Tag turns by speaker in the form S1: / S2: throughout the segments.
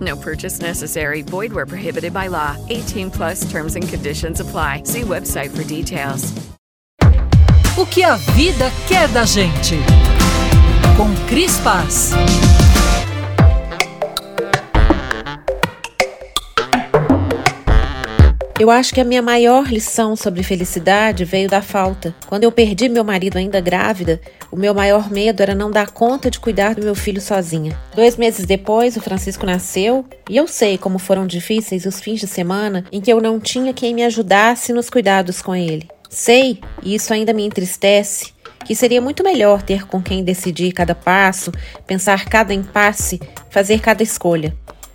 S1: No purchase necessary. Void where prohibited by law. 18 plus terms and conditions apply. See website for details.
S2: O que a vida quer da gente. Com Cris Paz.
S3: Eu acho que a minha maior lição sobre felicidade veio da falta. Quando eu perdi meu marido ainda grávida, o meu maior medo era não dar conta de cuidar do meu filho sozinha. Dois meses depois, o Francisco nasceu e eu sei como foram difíceis os fins de semana em que eu não tinha quem me ajudasse nos cuidados com ele. Sei, e isso ainda me entristece, que seria muito melhor ter com quem decidir cada passo, pensar cada impasse, fazer cada escolha.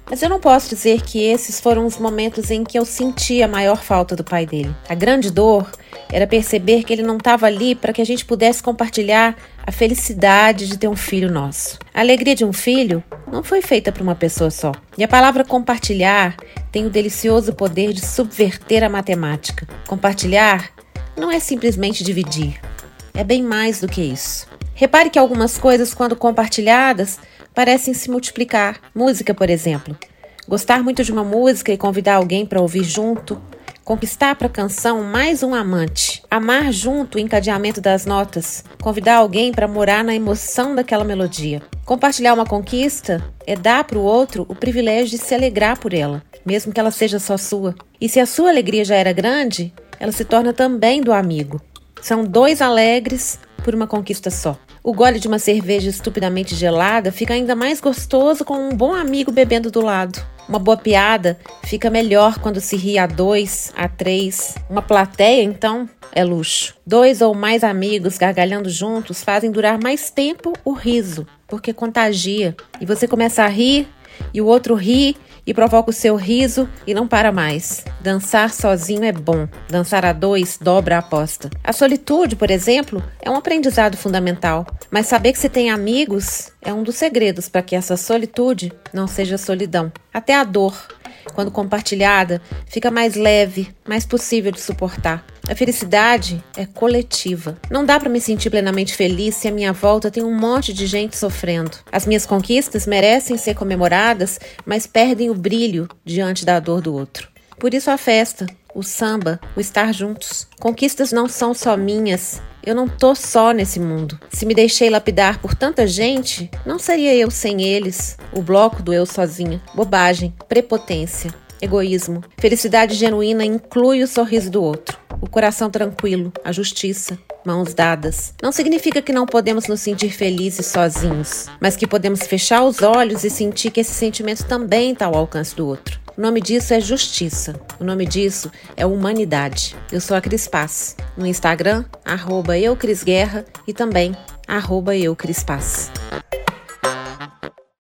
S3: Mas eu não posso dizer que esses foram os momentos em que eu senti a maior falta do pai dele. A grande dor era perceber que ele não estava ali para que a gente pudesse compartilhar a felicidade de ter um filho nosso. A alegria de um filho não foi feita para uma pessoa só. E a palavra compartilhar tem o delicioso poder de subverter a matemática. Compartilhar não é simplesmente dividir, é bem mais do que isso. Repare que algumas coisas, quando compartilhadas, parecem se multiplicar. Música, por exemplo. Gostar muito de uma música e convidar alguém para ouvir junto. Conquistar para a canção mais um amante. Amar junto o encadeamento das notas. Convidar alguém para morar na emoção daquela melodia. Compartilhar uma conquista é dar para o outro o privilégio de se alegrar por ela, mesmo que ela seja só sua. E se a sua alegria já era grande, ela se torna também do amigo. São dois alegres por uma conquista só. O gole de uma cerveja estupidamente gelada fica ainda mais gostoso com um bom amigo bebendo do lado. Uma boa piada fica melhor quando se ri a dois, a três. Uma plateia, então, é luxo. Dois ou mais amigos gargalhando juntos fazem durar mais tempo o riso, porque contagia. E você começa a rir, e o outro ri, e provoca o seu riso e não para mais. Dançar sozinho é bom, dançar a dois dobra a aposta. A solitude, por exemplo, é um aprendizado fundamental, mas saber que se tem amigos é um dos segredos para que essa solitude não seja solidão. Até a dor, quando compartilhada, fica mais leve, mais possível de suportar. A felicidade é coletiva. Não dá para me sentir plenamente feliz se à minha volta tem um monte de gente sofrendo. As minhas conquistas merecem ser comemoradas, mas perdem o brilho diante da dor do outro. Por isso a festa, o samba, o estar juntos. Conquistas não são só minhas. Eu não tô só nesse mundo. Se me deixei lapidar por tanta gente, não seria eu sem eles. O bloco do eu sozinha. Bobagem, prepotência, egoísmo. Felicidade genuína inclui o sorriso do outro, o coração tranquilo, a justiça, mãos dadas. Não significa que não podemos nos sentir felizes sozinhos, mas que podemos fechar os olhos e sentir que esse sentimento também está ao alcance do outro. O nome disso é justiça. O nome disso é humanidade. Eu sou a Cris Paz. No Instagram, arroba eucrisguerra e também arroba eucrispaz.